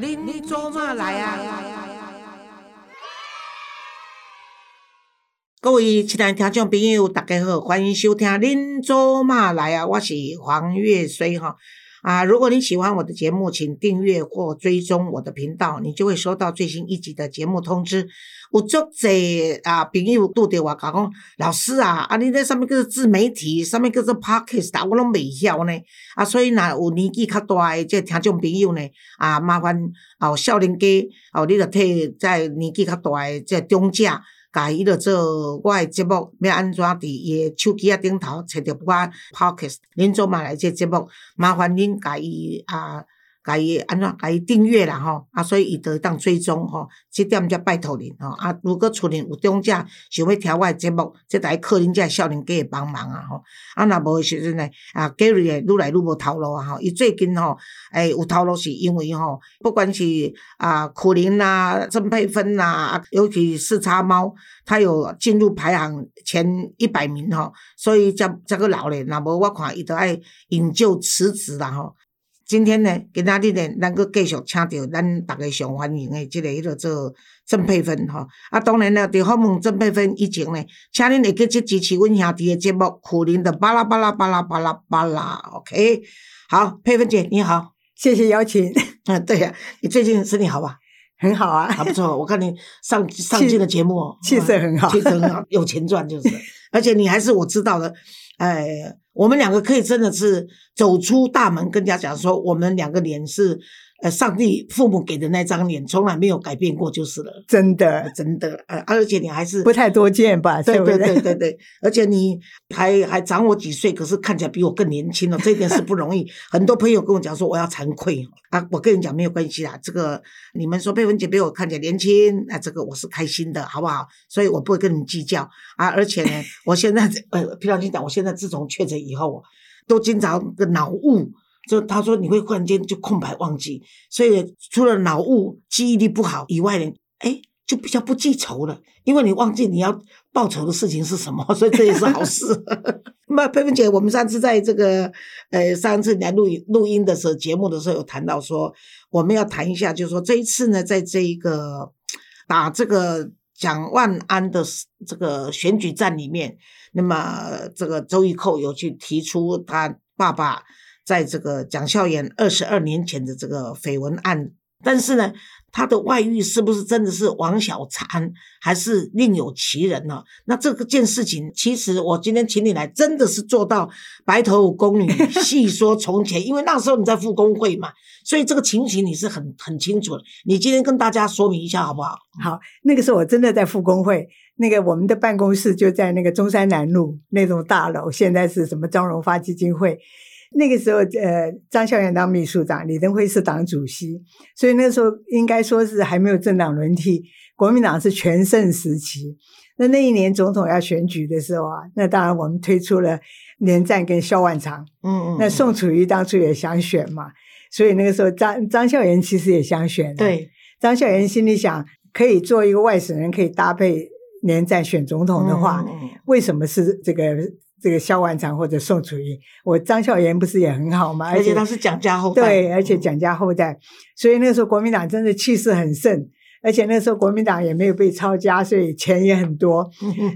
您做嘛来啊？各位亲爱听众朋友，大家好，欢迎收听《您做嘛来啊》，我是黄月水哈。啊，如果你喜欢我的节目，请订阅或追踪我的频道，你就会收到最新一集的节目通知。有足侪啊朋友拄着我讲讲，老师啊，啊你在上面叫做自媒体，上面叫做 podcast，我拢未晓呢。啊，所以若有年纪较大诶，即听众朋友呢，啊麻烦哦少年家哦，你着替在年纪较大诶，即中者。甲伊着做我诶节目，要安怎伫伊诶手机啊顶头找着我 podcast，恁做嘛来即节目，麻烦恁甲伊啊。甲伊安怎甲伊订阅啦吼，啊，所以伊就当追踪吼，即点则拜托恁吼。啊，如果厝里有中者想要听我诶节目，即来靠恁遮少年家诶帮忙啊吼。啊，若无诶时阵呢，啊，Gary 诶愈来愈无头路啊吼。伊最近吼，诶，有头路是因为吼，不管是啊苦林呐、郑佩芬呐，啊，尤其四叉猫，他有进入排行前一百名吼，所以才才个老咧。若无我看伊都爱引咎辞职啦吼。今天呢，今仔日呢，咱阁继续请到咱逐个上欢迎的即个迄个做郑佩芬吼。啊，当然了，伫访问郑佩芬以前呢，请恁会继续支持阮兄弟的节目《苦林的巴拉巴拉巴拉巴拉巴拉》。OK，好，佩芬姐你好，谢谢邀请。嗯，对呀，你最近身体好吧？很好啊，还不错。我看你上上镜的节目，气色很好，气色很好，有钱赚就是。而且你还是我知道的，哎。我们两个可以真的是走出大门，跟人家讲说，我们两个连是。呃，上帝父母给的那张脸从来没有改变过，就是了。真的，真的，呃，而且你还是不太多见吧？对对对对对，而且你还还长我几岁，可是看起来比我更年轻了，这点是不容易。很多朋友跟我讲说，我要惭愧啊，我跟你讲没有关系啦，这个你们说佩文姐比我看起来年轻，那这个我是开心的，好不好？所以我不会跟你计较啊。而且呢，我现在 呃，平常心讲，我现在自从确诊以后，都经常个脑雾。就他说你会忽然间就空白忘记，所以除了脑雾、记忆力不好以外呢，哎，就比较不记仇了，因为你忘记你要报仇的事情是什么，所以这也是好事。那佩芬姐，我们上次在这个呃上次来录录音的时候，节目的时候有谈到说，我们要谈一下，就是说这一次呢，在这一个打这个蒋万安的这个选举战里面，那么这个周玉蔻有去提出他爸爸。在这个蒋孝严二十二年前的这个绯闻案，但是呢，他的外遇是不是真的是王小婵，还是另有其人呢？那这个件事情，其实我今天请你来，真的是做到白头宫女 细说从前，因为那时候你在复工会嘛，所以这个情形你是很很清楚的。你今天跟大家说明一下好不好？好，那个时候我真的在复工会，那个我们的办公室就在那个中山南路那栋大楼，现在是什么张荣发基金会。那个时候，呃，张孝元当秘书长，李登辉是党主席，所以那时候应该说是还没有政党轮替，国民党是全盛时期。那那一年总统要选举的时候啊，那当然我们推出了连战跟萧万长，嗯嗯，那宋楚瑜当初也想选嘛，所以那个时候张张孝元其实也想选，对，张孝元心里想，可以做一个外省人，可以搭配连战选总统的话，为什么是这个？这个萧万长或者宋楚瑜，我张孝炎不是也很好吗？而且他是蒋家后代，对，而且蒋家后代，所以那时候国民党真的气势很盛。而且那时候国民党也没有被抄家，所以钱也很多。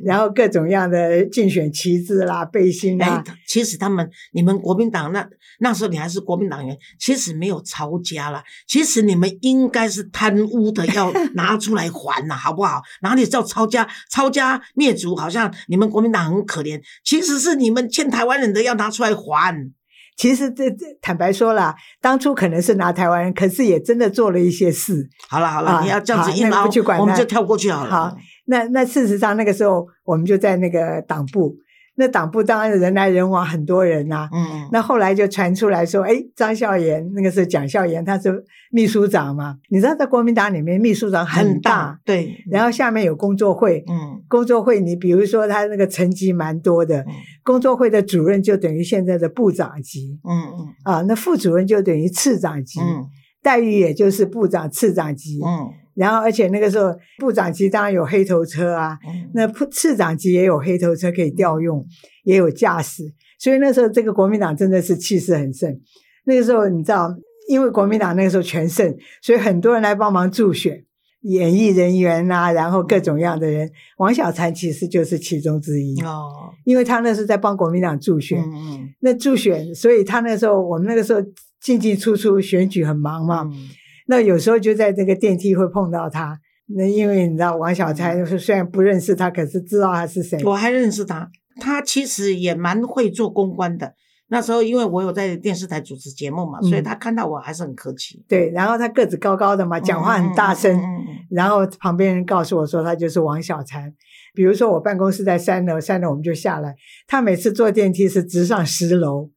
然后各种样的竞选旗帜啦、背心啦。其实他们，你们国民党那那时候你还是国民党员，其实没有抄家啦。其实你们应该是贪污的，要 拿出来还呐，好不好？哪里叫抄家？抄家灭族，好像你们国民党很可怜。其实是你们欠台湾人的，要拿出来还。其实这这坦白说了，当初可能是拿台湾人，可是也真的做了一些事。好了好了，你要这样子一捞，我们就跳过去好了。好，那那事实上那个时候，我们就在那个党部。那党部当然人来人往，很多人呐。嗯，那后来就传出来说，哎，张孝言那个是蒋孝严，他是秘书长嘛。你知道在国民党里面，秘书长很大，对。然后下面有工作会，嗯，工作会你比如说他那个层级蛮多的，工作会的主任就等于现在的部长级，嗯嗯，啊，那副主任就等于次长级，待遇也就是部长、次长级，嗯。然后，而且那个时候部长级当然有黑头车啊，那次长级也有黑头车可以调用，也有驾驶，所以那时候这个国民党真的是气势很盛。那个时候你知道，因为国民党那个时候全胜，所以很多人来帮忙助选，演艺人员呐、然后各种样的人，王小婵其实就是其中之一，哦，因为他那是在帮国民党助选。嗯嗯那助选，所以他那时候我们那个时候进进出出选举很忙嘛，嗯那有时候就在这个电梯会碰到他。那因为你知道王小婵虽然不认识他，可是知道他是谁。我还认识他，他其实也蛮会做公关的。那时候因为我有在电视台主持节目嘛，所以嗯他看到我还是很客气，对，然后他个子高高的嘛，讲话很大声。然后旁边人告诉我说他就是王小婵。比如说我办公室在三楼，三楼我们就下来，他每次坐电梯是直上十楼，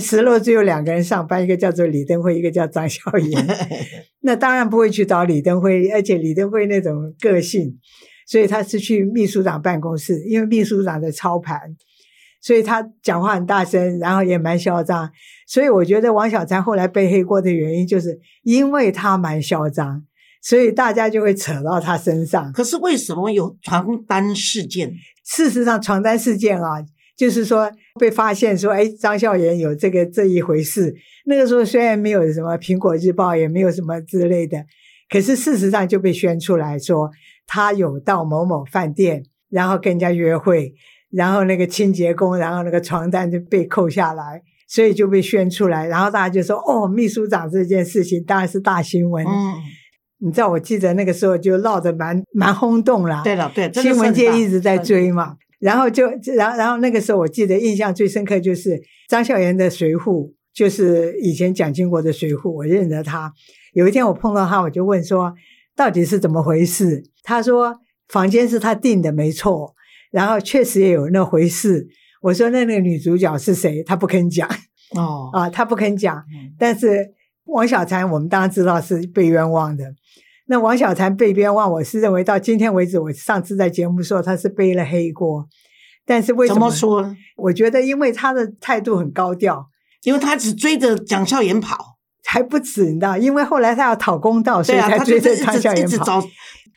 十楼只有两个人上班，一个叫做李登辉，一个叫张小严。那当然不会去找李登辉，而且李登辉那种个性，所以他是去秘书长办公室，因为秘书长在操盘，所以他讲话很大声，然后也蛮嚣张。所以我觉得王小婵后来背黑锅的原因，就是因为他蛮嚣张，所以大家就会扯到他身上。可是为什么有床单事件？事实上，床单事件啊，就是说被发现说，哎，张孝严有这个这一回事。那个时候虽然没有什么《苹果日报》，也没有什么之类的，可是事实上就被宣出来说，他有到某某饭店，然后跟人家约会，然后那个清洁工，然后那个床单就被扣下来，所以就被宣出来，然后大家就说，哦，秘书长这件事情当然是大新闻。嗯，你知道，我记得那个时候就闹得蛮蛮轰动啦。对了，对，新闻界一直在追嘛。然后就，然后然后那个时候我记得印象最深刻就是张孝炎的随扈，就是以前蒋经国的随扈，我认得他。有一天我碰到他，我就问说到底是怎么回事？他说房间是他订的，没错，然后确实也有那回事。我说那那个女主角是谁？他不肯讲哦，啊，他不肯讲。嗯但是王小婵，我们当然知道是被冤枉的。那王小婵被冤枉，我是认为到今天为止，我上次在节目说他是背了黑锅，但是为什怎么说呢？我觉得因为他的态度很高调，因为他只追着蒋孝严跑，还不止，你知道，因为后来他要讨公道，所以才追着张是一直孝严跑。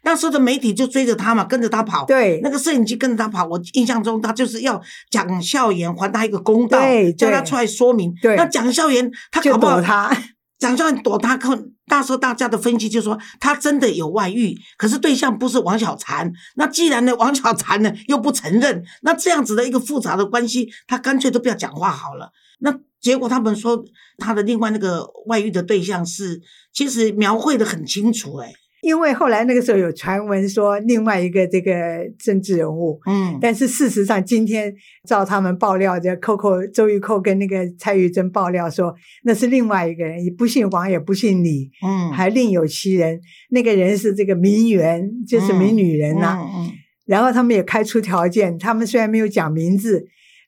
那时候的媒体就追着他嘛，跟着他跑。对那个摄影机跟着他跑，我印象中他就是要蒋孝严还他一个公道，叫他出来说明。对那蒋孝严他就搞不好他，蒋孝严躲他，看，大时候大家的分析就说他真的有外遇，可是对象不是王小婵。那既然呢王小婵呢又不承认，那这样子的一个复杂的关系，他干脆都不要讲话好了。那结果他们说他的另外那个外遇的对象是，其实描绘的很清楚、哎，因为后来那个时候有传闻说另外一个这个政治人物，嗯，但是事实上，今天照他们爆料的，Coco 周玉蔻跟那个蔡玉珍爆料说，那是另外一个人，也不姓王，也不姓李，嗯，还另有其人。那个人是这个名媛，就是名女人呐、嗯嗯。然后他们也开出条件，他们虽然没有讲名字，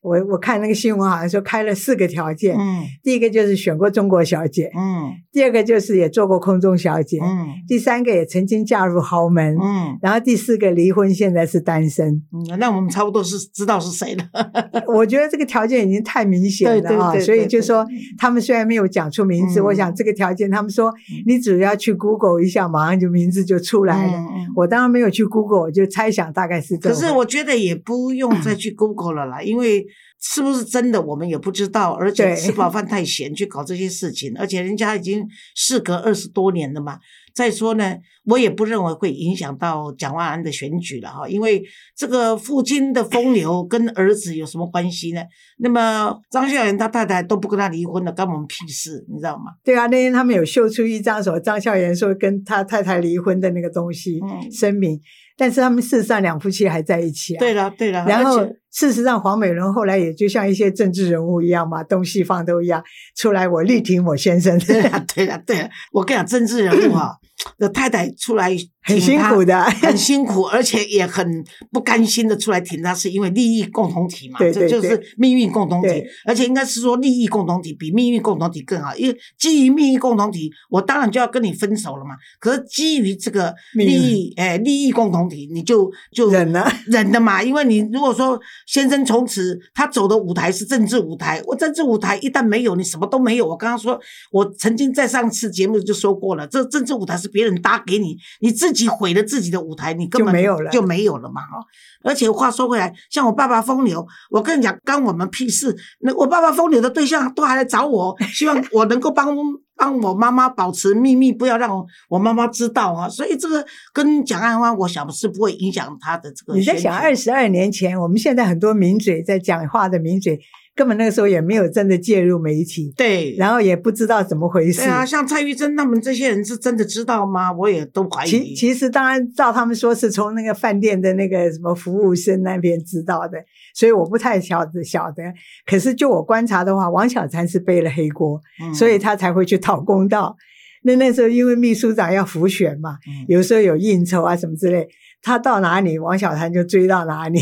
我我看那个新闻好像说开了四个条件。嗯第一个就是选过中国小姐，嗯第二个就是也做过空中小姐，嗯第三个也曾经嫁入豪门，嗯然后第四个离婚，现在是单身。嗯，那我们差不多是知道是谁了。我觉得这个条件已经太明显了啊，所以就说他们虽然没有讲出名字，嗯我想这个条件，他们说你只要去 Google 一下，马上就名字就出来了。我当然没有去 Google，我就猜想大概是这样。可是我觉得也不用再去 Google 了啦，因为是不是真的我们也不知道，而且吃饱饭太闲去搞这些事情，而且人家已经事隔二十多年了嘛。再说呢，我也不认为会影响到蒋万安的选举了哈，因为这个父亲的风流跟儿子有什么关系呢？那么张孝元他太太都不跟他离婚了，关我们屁事，你知道吗？对啊，那天他们有秀出一张什么张孝元说跟他太太离婚的那个东西、嗯声明，但是他们事实上两夫妻还在一起啊。对了对了，然后事实上，黄美伦后来也就像一些政治人物一样嘛，东西方都一样，出来我力挺我先生，对了对了对了，我跟你讲，政治人物哈、的太太出来很辛苦的。很辛苦，而且也很不甘心的出来挺他，是因为利益共同体嘛，对对这就是命运共同体，而且应该是说利益共同体比命运共同体更好，因为基于命运共同体，我当然就要跟你分手了嘛。可是基于这个利益，哎，利益共同体，你就就忍了忍的嘛，因为你如果说先生从此他走的舞台是政治舞台，我政治舞台一旦没有，你什么都没有。我刚刚说，我曾经在上次节目就说过了，这政治舞台是别人搭给你，你自己毁了自己的舞台，你根本就没有了就没有了嘛。哦，而且话说回来，像我爸爸风流，我跟你讲，干我们屁事。那我爸爸风流的对象都还来找我，希望我能够帮帮我妈妈保持秘密，不要让我妈妈知道啊。所以这个跟蒋安花，我想是不会影响他的这个。你在想二十二年前，我们现在很多名嘴在讲话的名嘴。根本那个时候也没有真的介入媒体，对，然后也不知道怎么回事。对啊，像蔡玉珍他们这些人是真的知道吗？我也都怀疑。其其实当然照他们说是从那个饭店的那个什么服务生那边知道的，所以我不太晓得晓得。可是就我观察的话，王小婵是背了黑锅，所以他才会去讨公道。那那时候因为秘书长要复选嘛，有时候有应酬啊什么之类，他到哪里，王小婵就追到哪里。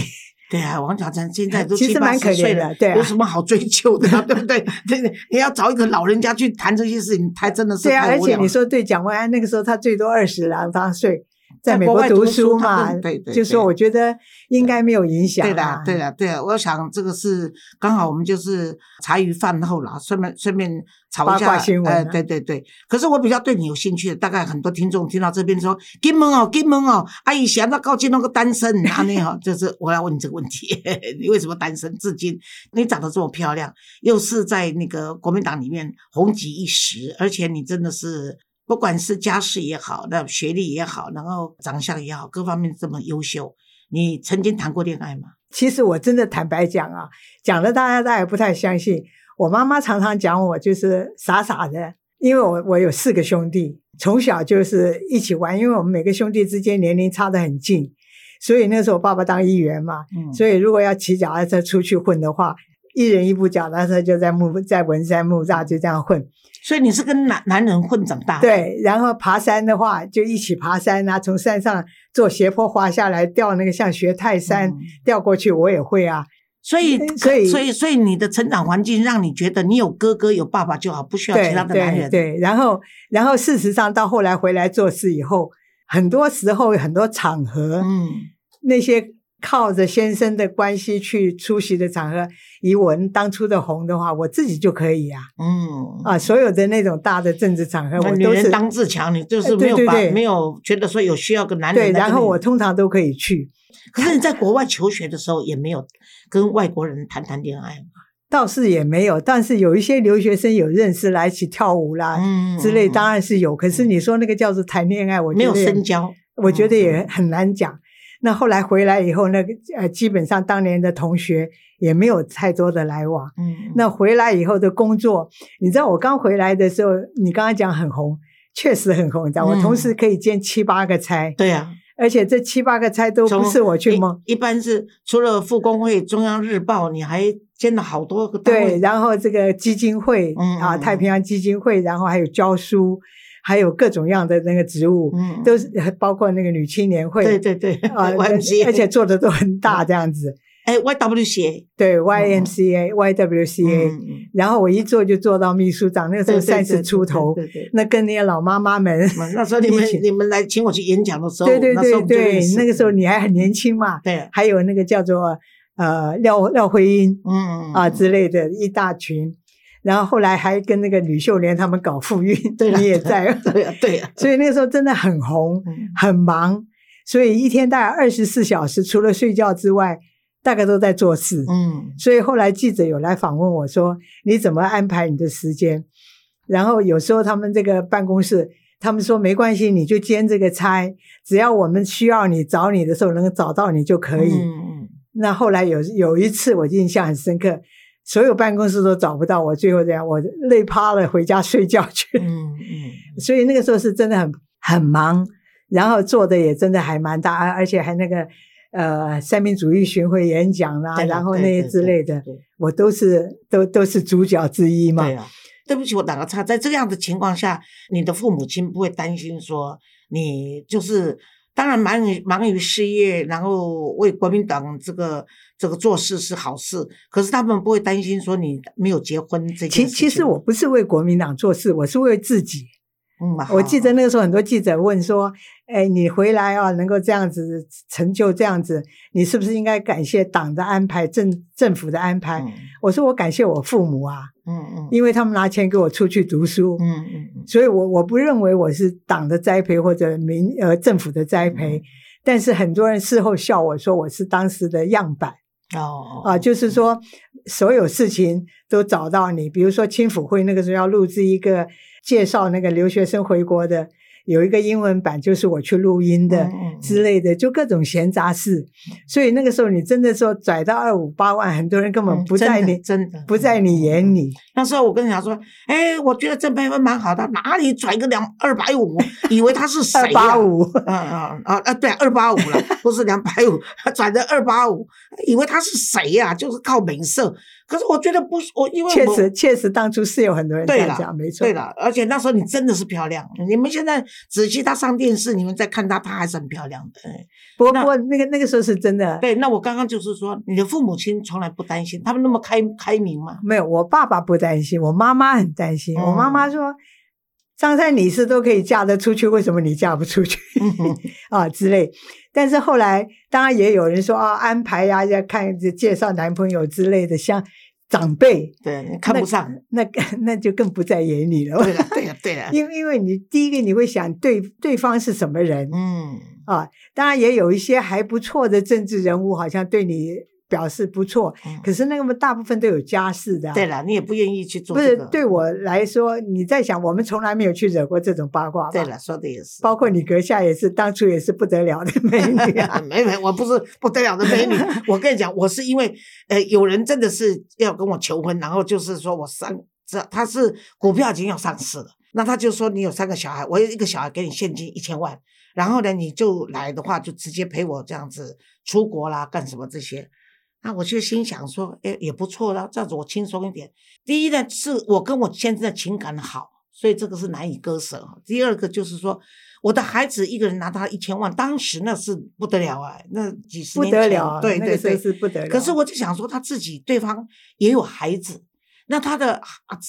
对啊，王小川现在都七八十岁了，对，有什么好追求的，对不对？对对，你要找一个老人家去谈这些事情，他真的是对啊。而且你说对蒋万安那个时候，他最多二十两三岁。在美国读书嘛，对对，就说我觉得应该没有影响。对的，对的，对的。我想这个是刚好我们就是茶余饭后啦，顺便顺便吵一下。哎，对对对。可是我比较对你有兴趣的，大概很多听众听到这边说：“金门哦，金门哦，阿姨想到高进那个单身啊，那哈，就是我要问你这个问题，你为什么单身至今？你长得这么漂亮，又是在那个国民党里面红极一时，而且你真的是。”不管是家世也好，那学历也好，然后长相也好，各方面这么优秀，你曾经谈过恋爱吗？其实我真的坦白讲啊，讲了大家大家不太相信。我妈妈常常讲我就是傻傻的，因为我我有四个兄弟，从小就是一起玩，因为我们每个兄弟之间年龄差得很近，所以那时候我爸爸当议员嘛，所以如果要骑脚踏车出去混的话，一人一部脚踏车就在木在文山木栅就这样混。所以你是跟男男人混长大？对，然后爬山的话就一起爬山啊，从山上坐斜坡滑下来，掉那个像学泰山掉过去，我也会啊。所以，所以，所以，所以你的成长环境让你觉得你有哥哥有爸爸就好，不需要其他的男人。对，然后，然后事实上到后来回来做事以后，很多时候很多场合，嗯，那些。靠着先生的关系去出席的场合，以我当初的红的话，我自己就可以啊。嗯啊，所有的那种大的政治场合，我女人当自强，你就是没有把没有觉得说有需要个男人。对，然后我通常都可以去。可是你在国外求学的时候，也没有跟外国人谈谈恋爱吗？倒是也没有，但是有一些留学生有认识来一起跳舞啦之类，当然是有。可是你说那个叫做谈恋爱，我没有深交，我觉得也很难讲。那后来回来以后，那个呃，基本上当年的同学也没有太多的来往。嗯，那回来以后的工作，你知道我刚回来的时候，你刚刚讲很红，确实很红，你知道，我同时可以兼七八个差。对呀，而且这七八个差都不是我去蒙，一般是除了复工会、中央日报，你还兼了好多个对，然后这个基金会啊，太平洋基金会，然后还有教书。还有各种样的那个职务，嗯，都是包括那个女青年会，对对对，啊，而且做的都很大这样子。哎，YWCA，对，YMCA、YWCA，然后我一做就做到秘书长，那个时候三十出头，对对，那跟那些老妈妈们，那时候你们你们来请我去演讲的时候，对对对对，那个时候你还很年轻嘛，对，还有那个叫做呃廖廖慧英，嗯。啊之类的一大群。然后后来还跟那个吕秀莲他们搞复运 你也在，对呀对呀。所以那个时候真的很红，很忙，所以一天大概二十四小时，除了睡觉之外，大概都在做事。嗯，所以后来记者有来访问我说：“你怎么安排你的时间？”然后有时候他们这个办公室，他们说没关系，你就兼这个差，只要我们需要你找你的时候能够找到你就可以。嗯，那后来有有一次我印象很深刻。所有办公室都找不到我，最后这样，我累趴了，回家睡觉去。嗯嗯，所以那个时候是真的很很忙，然后做的也真的还蛮大，而且还那个呃三民主义巡回演讲啦，然后那些之类的，我都是都都是主角之一嘛。对啊，对不起，我打个岔，在这样的情况下，你的父母亲不会担心说你就是。当然忙于忙于事业，然后为国民党这个这个做事是好事。可是他们不会担心说你没有结婚这件事情。其其实我不是为国民党做事，我是为自己。嗯，我记得那个时候很多记者问说：“哎，你回来啊，能够这样子成就这样子，你是不是应该感谢党的安排、政政府的安排？”我说：“我感谢我父母啊，嗯嗯，因为他们拿钱给我出去读书，嗯嗯，所以我我不认为我是党的栽培或者民呃政府的栽培，但是很多人事后笑我说我是当时的样板。”哦啊，就是说所有事情都找到你，比如说青辅会那个时候要录制一个介绍那个留学生回国的。有一个英文版，就是我去录音的之类的，就各种闲杂事。所以那个时候你真的说拽到二五八万，很多人根本不在你真的不在你眼里。那时候我跟你讲说，哎，我觉得郑培芬蛮好的，哪里拽个两二百五，以为他是谁二？八五，啊啊啊啊！对，二八五了，不是两百五，他转成二八五，以为他是谁呀、就是靠美色。可是我觉得不是我，因为确实确实当初是有很多人这样讲，没错对。了，而且那时候你真的是漂亮。你们现在仔细她上电视，你们再看她，她还是很漂亮的。哎不过不过那个那个时候是真的，对，那我刚刚就是说，你的父母亲从来不担心，他们那么开开明吗。没有，我爸爸不担心，我妈妈很担心。我妈嗯妈说：“张三李四都可以嫁得出去，为什么你嫁不出去？”嗯 啊之类。但是后来，当然也有人说啊，安排呀、要看介绍男朋友之类的，像长辈对，你看不上。那 那就更不在眼里了。对了，对了，对了。因为因为你第一个你会想对对方是什么人嗯，啊，当然也有一些还不错的政治人物，好像对你表示不错，嗯可是那么大部分都有家室的、啊。对了，你也不愿意去做不这个。是对我来说，你在想，我们从来没有去惹过这种八卦吧？对了，说的也是。包括你阁下也是，当初也是不得了的美女啊。没没，我不是不得了的美女。我跟你讲，我是因为呃，有人真的是要跟我求婚，然后就是说我三这他是股票已经要上市了，那他就说你有三个小孩，我有一个小孩给你现金一千万，然后呢你就来的话就直接陪我这样子出国啦，干什么这些。那我就心想说，哎，也不错啦，这样子我轻松一点。第一呢，是我跟我先生的情感好，所以这个是难以割舍。第二个就是说，我的孩子一个人拿他一千万，当时那是不得了啊，那几十年不得了对对对。是不得了。可是我就想说，他自己对方也有孩子，那他的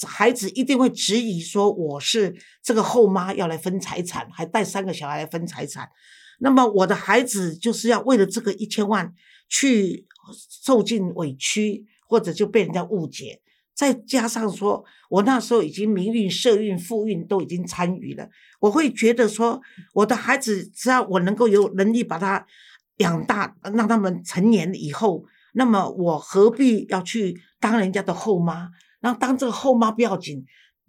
孩子一定会质疑说，我是这个后妈要来分财产，还带三个小孩来分财产。那么我的孩子就是要为了这个一千万去受尽委屈，或者就被人家误解。再加上说，我那时候已经民运、社运、妇运都已经参与了，我会觉得说，我的孩子只要我能够有能力把他养大，让他们成年以后，那么我何必要去当人家的后妈？然后当这个后妈不要紧，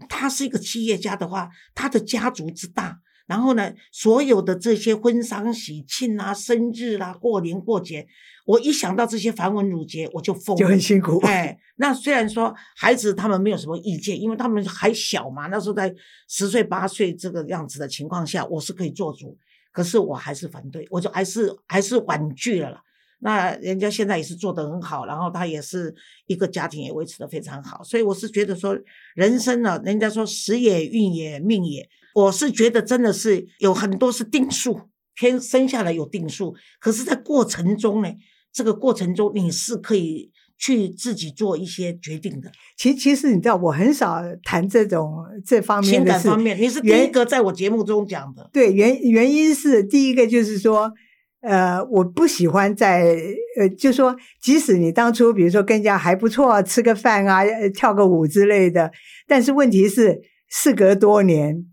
他是一个企业家的话，他的家族之大，然后呢，所有的这些婚丧喜庆啊、生日啊、过年过节，我一想到这些繁文缛节，我就疯了，就很辛苦。哎，那虽然说孩子他们没有什么意见，因为他们还小嘛，那时候在十岁八岁这个样子的情况下，我是可以做主，可是我还是反对，我就还是还是婉拒了啦。那人家现在也是做得很好，然后他也是一个家庭也维持得非常好，所以我是觉得说，人生呢，人家说时也运也命也，我是觉得真的是有很多是定数，天生下来有定数，可是，在过程中呢，这个过程中你是可以去自己做一些决定的，其其实你知道，我很少谈这种这方面的事。感方面，你是第原一个在我节目中讲的。对，原原因是第一个就是说，呃，我不喜欢在呃，就说即使你当初比如说跟人家还不错，吃个饭啊，呃跳个舞之类的，但是问题是事隔多年，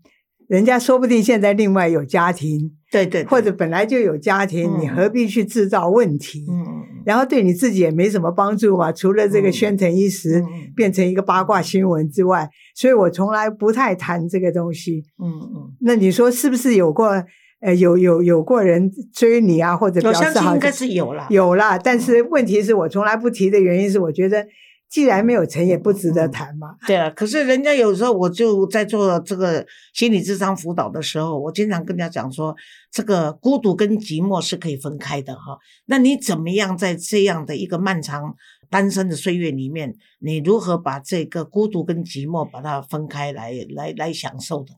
人家说不定现在另外有家庭，对对，对或者本来就有家庭，你嗯何必去制造问题？嗯嗯然后对你自己也没什么帮助嘛，除了这个嗯宣腾一时，嗯嗯变成一个八卦新闻之外，所以我从来不太谈这个东西。嗯嗯，那你说是不是有过呃有有有过人追你啊，或者表我相信应该是有啦。有啦？但是问题是我从来不提的原因是，我觉得既然没有成，也不值得谈嘛。对啊，可是人家有时候我就在做这个心理智商辅导的时候，我经常跟人家讲说，这个孤独跟寂寞是可以分开的哈。那你怎么样在这样的一个漫长单身的岁月里面，你如何把这个孤独跟寂寞把它分开来来来享受的？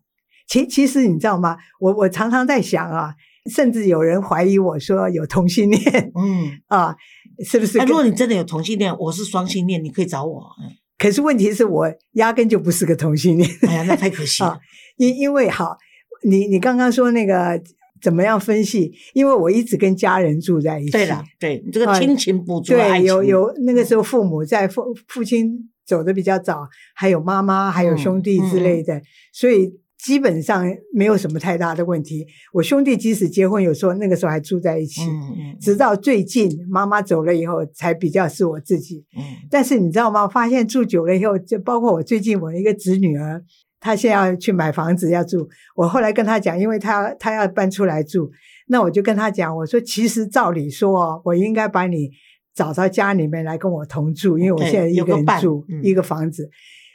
其其实你知道吗？我我常常在想啊，甚至有人怀疑我说有同性恋嗯，啊，是不是？如果你真的有同性恋，我是双性恋，你可以找我。嗯可是问题是我压根就不是个同性恋。哎呀，那太可惜了。啊因因为好，你你刚刚说那个怎么样分析？因为我一直跟家人住在一起，对了，对你这个啊亲情不足对，有有那个时候父母在，父父亲走的比较早，还有妈妈，还有兄弟之类的，所以基本上没有什么太大的问题。我兄弟即使结婚，有时候那个时候还住在一起，嗯嗯直到最近妈妈走了以后，才比较是我自己。嗯但是你知道吗？发现住久了以后，就包括我最近我一个侄女儿，她现在要去买房子要住，我后来跟她讲，因为她她要搬出来住，那我就跟她讲，我说其实照理说哦，我应该把你找到家里面来跟我同住，因为我现在一个人住嗯一个房子。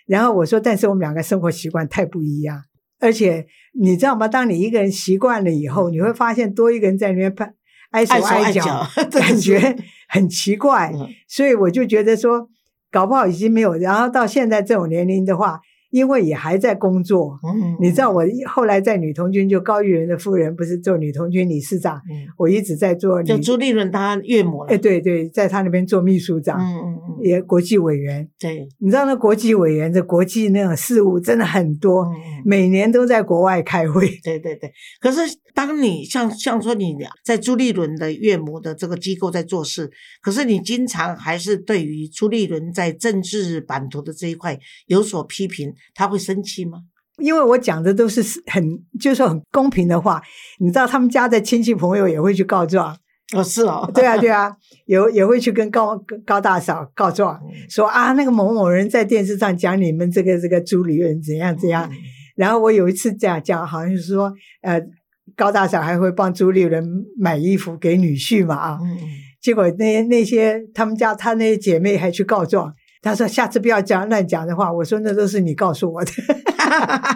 然后我说，但是我们两个生活习惯太不一样，而且你知道吗？当你一个人习惯了以后，你会发现多一个人在里面拍挨手碍手碍碍脚感觉很奇怪。嗯所以我就觉得说，搞不好已经没有。然后到现在这种年龄的话，因为也还在工作，嗯，你知道，我后来在女童军，就高玉仁的夫人不是做女童军理事长，嗯，我一直在做女就，朱立伦他岳母了，哎，对对，在他那边做秘书长，嗯嗯嗯，也国际委员。对，你知道那国际委员的国际那种事务真的很多。每年都在国外开会。对对对，可是当你像像说你在朱立伦的岳母的这个机构在做事，可是你经常还是对于朱立伦在政治版图的这一块有所批评，他会生气吗？因为我讲的都是很，就是说很公平的话，你知道他们家的亲戚朋友也会去告状，哦，是哦，对啊，对啊，有也会去跟高高大嫂告状，嗯说啊，那个某某人在电视上讲你们这个这个朱理人怎样怎样。嗯然后我有一次讲讲，好像是说，呃，高大上还会帮主理人买衣服给女婿嘛啊。嗯结果那那些他们家他那些姐妹还去告状，他说下次不要讲乱讲的话。我说那都是你告诉我的。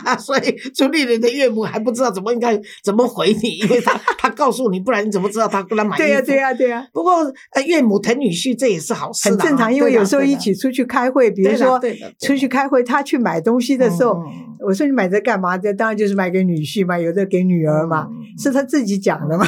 嗯，所以朱丽人的岳母还不知道怎么应该怎么回你，因为他他 告诉你，不然你怎么知道他跟他买？对呀、对呀、对呀、不过呃，岳母疼女婿这也是好事啦，很正常，因为有时候一起出去开会，比如说出去开会，他去买东西的时候，我说你买这干嘛？这当然就是买给女婿嘛，有的给女儿嘛，嗯是他自己讲的嘛。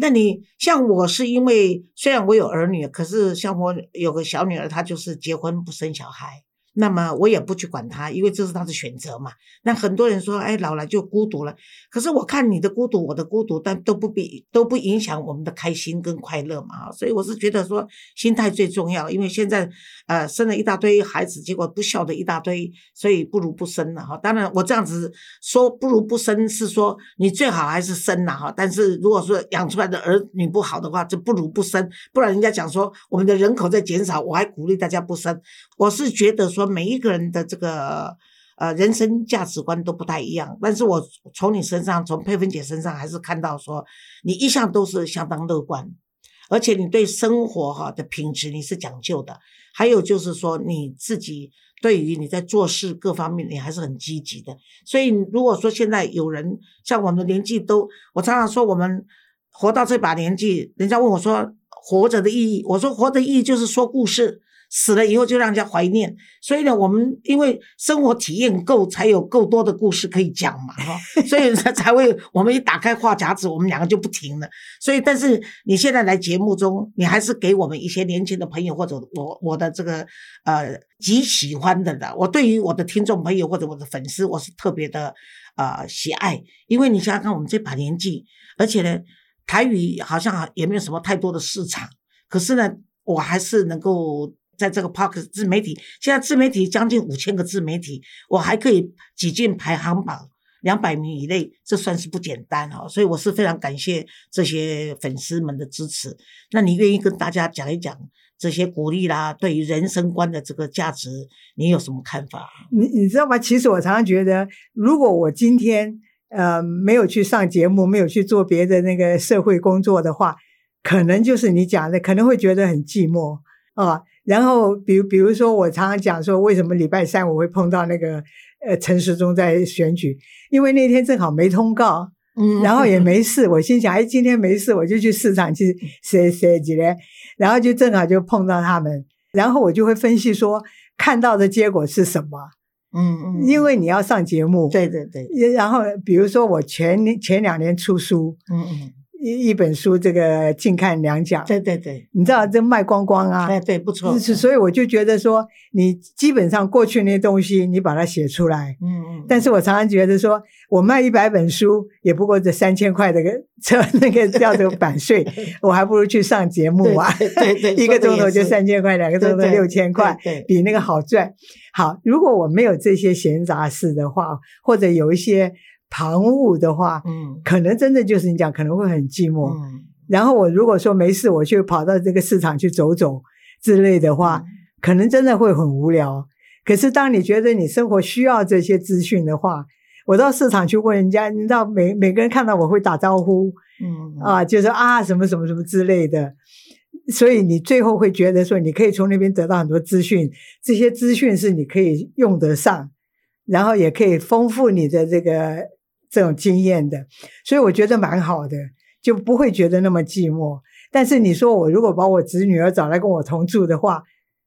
那你像我是因为虽然我有儿女，可是像我有个小女儿，她就是结婚不生小孩，那么我也不去管她，因为这是她的选择嘛。那很多人说，哎，老了就孤独了。可是我看你的孤独，我的孤独，但都不比都不影响我们的开心跟快乐嘛。所以我是觉得说，心态最重要。因为现在呃生了一大堆孩子，结果不孝的一大堆，所以不如不生了哈。当然我这样子说不如不生，是说你最好还是生了哈。但是如果说养出来的儿女不好的话，就不如不生。不然人家讲说我们的人口在减少，我还鼓励大家不生。我是觉得说每一个人的这个。呃，人生价值观都不太一样，但是我从你身上，从佩芬姐身上，还是看到说你一向都是相当乐观，而且你对生活哈的品质你是讲究的，还有就是说你自己对于你在做事各方面你还是很积极的。所以如果说现在有人像我们的年纪都，我常常说我们活到这把年纪，人家问我说活着的意义，我说活着的意义就是说故事。死了以后就让人家怀念，所以呢，我们因为生活体验够，才有够多的故事可以讲嘛，哈，所以才才会我们一打开话匣子，我们两个就不停了。所以，但是你现在来节目中，你还是给我们一些年轻的朋友或者我我的这个呃极喜欢的的，我对于我的听众朋友或者我的粉丝，我是特别的呃喜爱，因为你想想看，我们这把年纪，而且呢，台语好像也没有什么太多的市场，可是呢，我还是能够。在这个 Park 自媒体，现在自媒体将近五千个自媒体，我还可以挤进排行榜两百名以内，这算是不简单哦。所以我是非常感谢这些粉丝们的支持。那你愿意跟大家讲一讲这些鼓励啦，对于人生观的这个价值，你有什么看法？你你知道吗？其实我常常觉得，如果我今天呃没有去上节目，没有去做别的那个社会工作的话，可能就是你讲的，可能会觉得很寂寞啊。然后，比如比如说，我常常讲说，为什么礼拜三我会碰到那个呃陈时中在选举？因为那天正好没通告，嗯然后也没事，我心想，哎，今天没事，我就去市场去写写几嘞，然后就正好就碰到他们，然后我就会分析说，看到的结果是什么？嗯嗯，因为你要上节目，对对对，然后比如说我前年前两年出书，嗯嗯一一本书这个近看两讲，对对对，你知道这卖光光啊，哎对，不错，是所以我就觉得说，你基本上过去那些东西，你把它写出来。嗯嗯，但是我常常觉得说，我卖一百本书，也不过这三千块的个这那个 叫做版税，我还不如去上节目啊，对对对 一个钟头就三千块，两个钟头六千块，比那个好赚。好，如果我没有这些闲杂事的话，或者有一些旁骛的话，嗯可能真的就是你讲，可能会很寂寞。嗯然后我如果说没事，我去跑到这个市场去走走之类的话，嗯可能真的会很无聊。可是当你觉得你生活需要这些资讯的话，我到市场去问人家，你知道每每个人看到我会打招呼嗯啊，就是啊什么什么什么之类的。所以你最后会觉得说，你可以从那边得到很多资讯，这些资讯是你可以用得上，然后也可以丰富你的这个这种经验的。所以我觉得蛮好的，就不会觉得那么寂寞。但是你说我如果把我侄女儿找来跟我同住的话，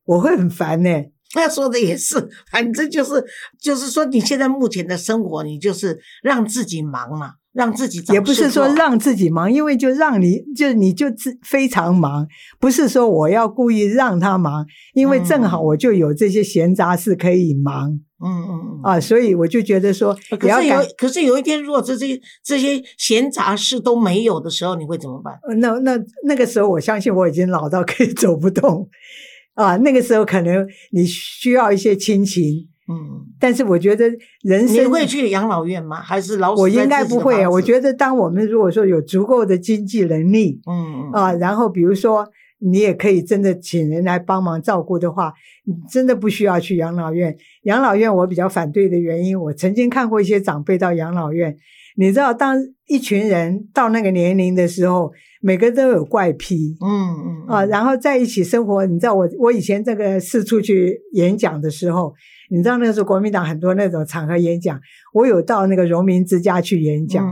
我会很烦呢、他说的也是，反正就是就是说，你现在目前的生活，你就是让自己忙嘛，让自己也不是说让自己忙，因为就让你就你就自非常忙，不是说我要故意让他忙，因为正好嗯我就有这些闲杂事可以忙嗯嗯嗯。啊，所以我就觉得说可是有，可是有一天，如果这些这些闲杂事都没有的时候，你会怎么办？呃那那那个时候，我相信我已经老到可以走不动 啊。那个时候可能你需要一些亲情，嗯，但是我觉得人生你会去养老院吗？还是老我应该不会我觉得，当我们如果说有足够的经济能力嗯嗯啊，然后比如说你也可以真的请人来帮忙照顾的话，你真的不需要去养老院。养老院我比较反对的原因，我曾经看过一些长辈到养老院，你知道，当一群人到那个年龄的时候，每个都有怪癖。嗯嗯啊，然后在一起生活。你知道我我以前这个四处去演讲的时候，你知道那个时候国民党很多那种场合演讲，我有到那个荣民之家去演讲。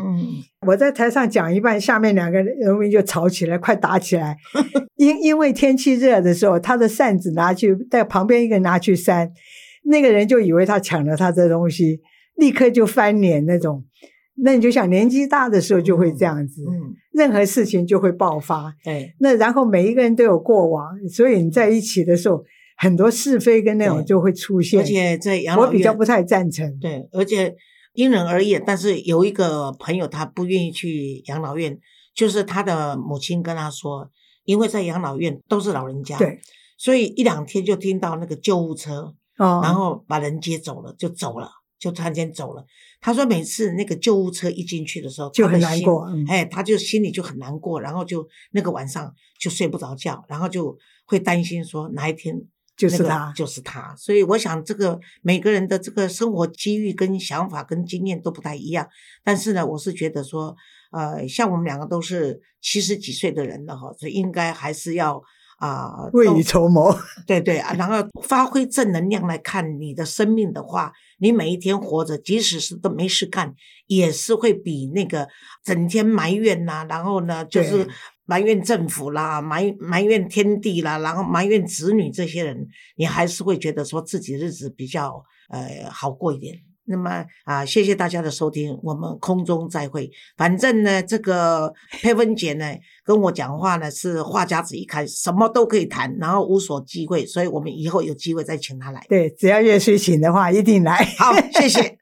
我在台上讲一半，下面两个农民就吵起来，快打起来。因因为天气热的时候，他的扇子拿去在旁边一个人拿去扇，那个人就以为他抢了他的东西，立刻就翻脸那种。那你就想年纪大的时候就会这样子，嗯，任何事情就会爆发。对，那然后每一个人都有过往，所以你在一起的时候，很多是非跟那种就会出现而。且在养老我，比较不太赞成。对，而且因人而异。但是有一个朋友他不愿意去养老院，就是他的母亲跟他说，因为在养老院都是老人家，对，所以一两天就听到那个救护车，哦，然后把人接走了，就走了。就突然间走了。他说每次那个救护车一进去的时候，就很难过嗯哎，他就心里就很难过，然后就那个晚上就睡不着觉，然后就会担心说哪一天那个就是他就是他。所以我想，这个每个人的这个生活机遇跟想法跟经验都不太一样。但是呢，我是觉得说，呃，像我们两个都是七十几岁的人了哈，所以应该还是要啊、都未雨绸缪。对对啊，然后发挥正能量来看你的生命的话，你每一天活着，即使是都没事干，也是会比那个整天埋怨呐、然后呢就是对埋怨政府啦，埋埋怨天地啦，然后埋怨子女这些人，你还是会觉得说自己日子比较呃好过一点。那么啊，谢谢大家的收听，我们空中再会。反正呢，这个 佩芬姐呢跟我讲话呢是话匣子一开，什么都可以谈，然后无所忌讳，所以我们以后有机会再请她来。对，只要岳水请的话，一定来。好，谢谢。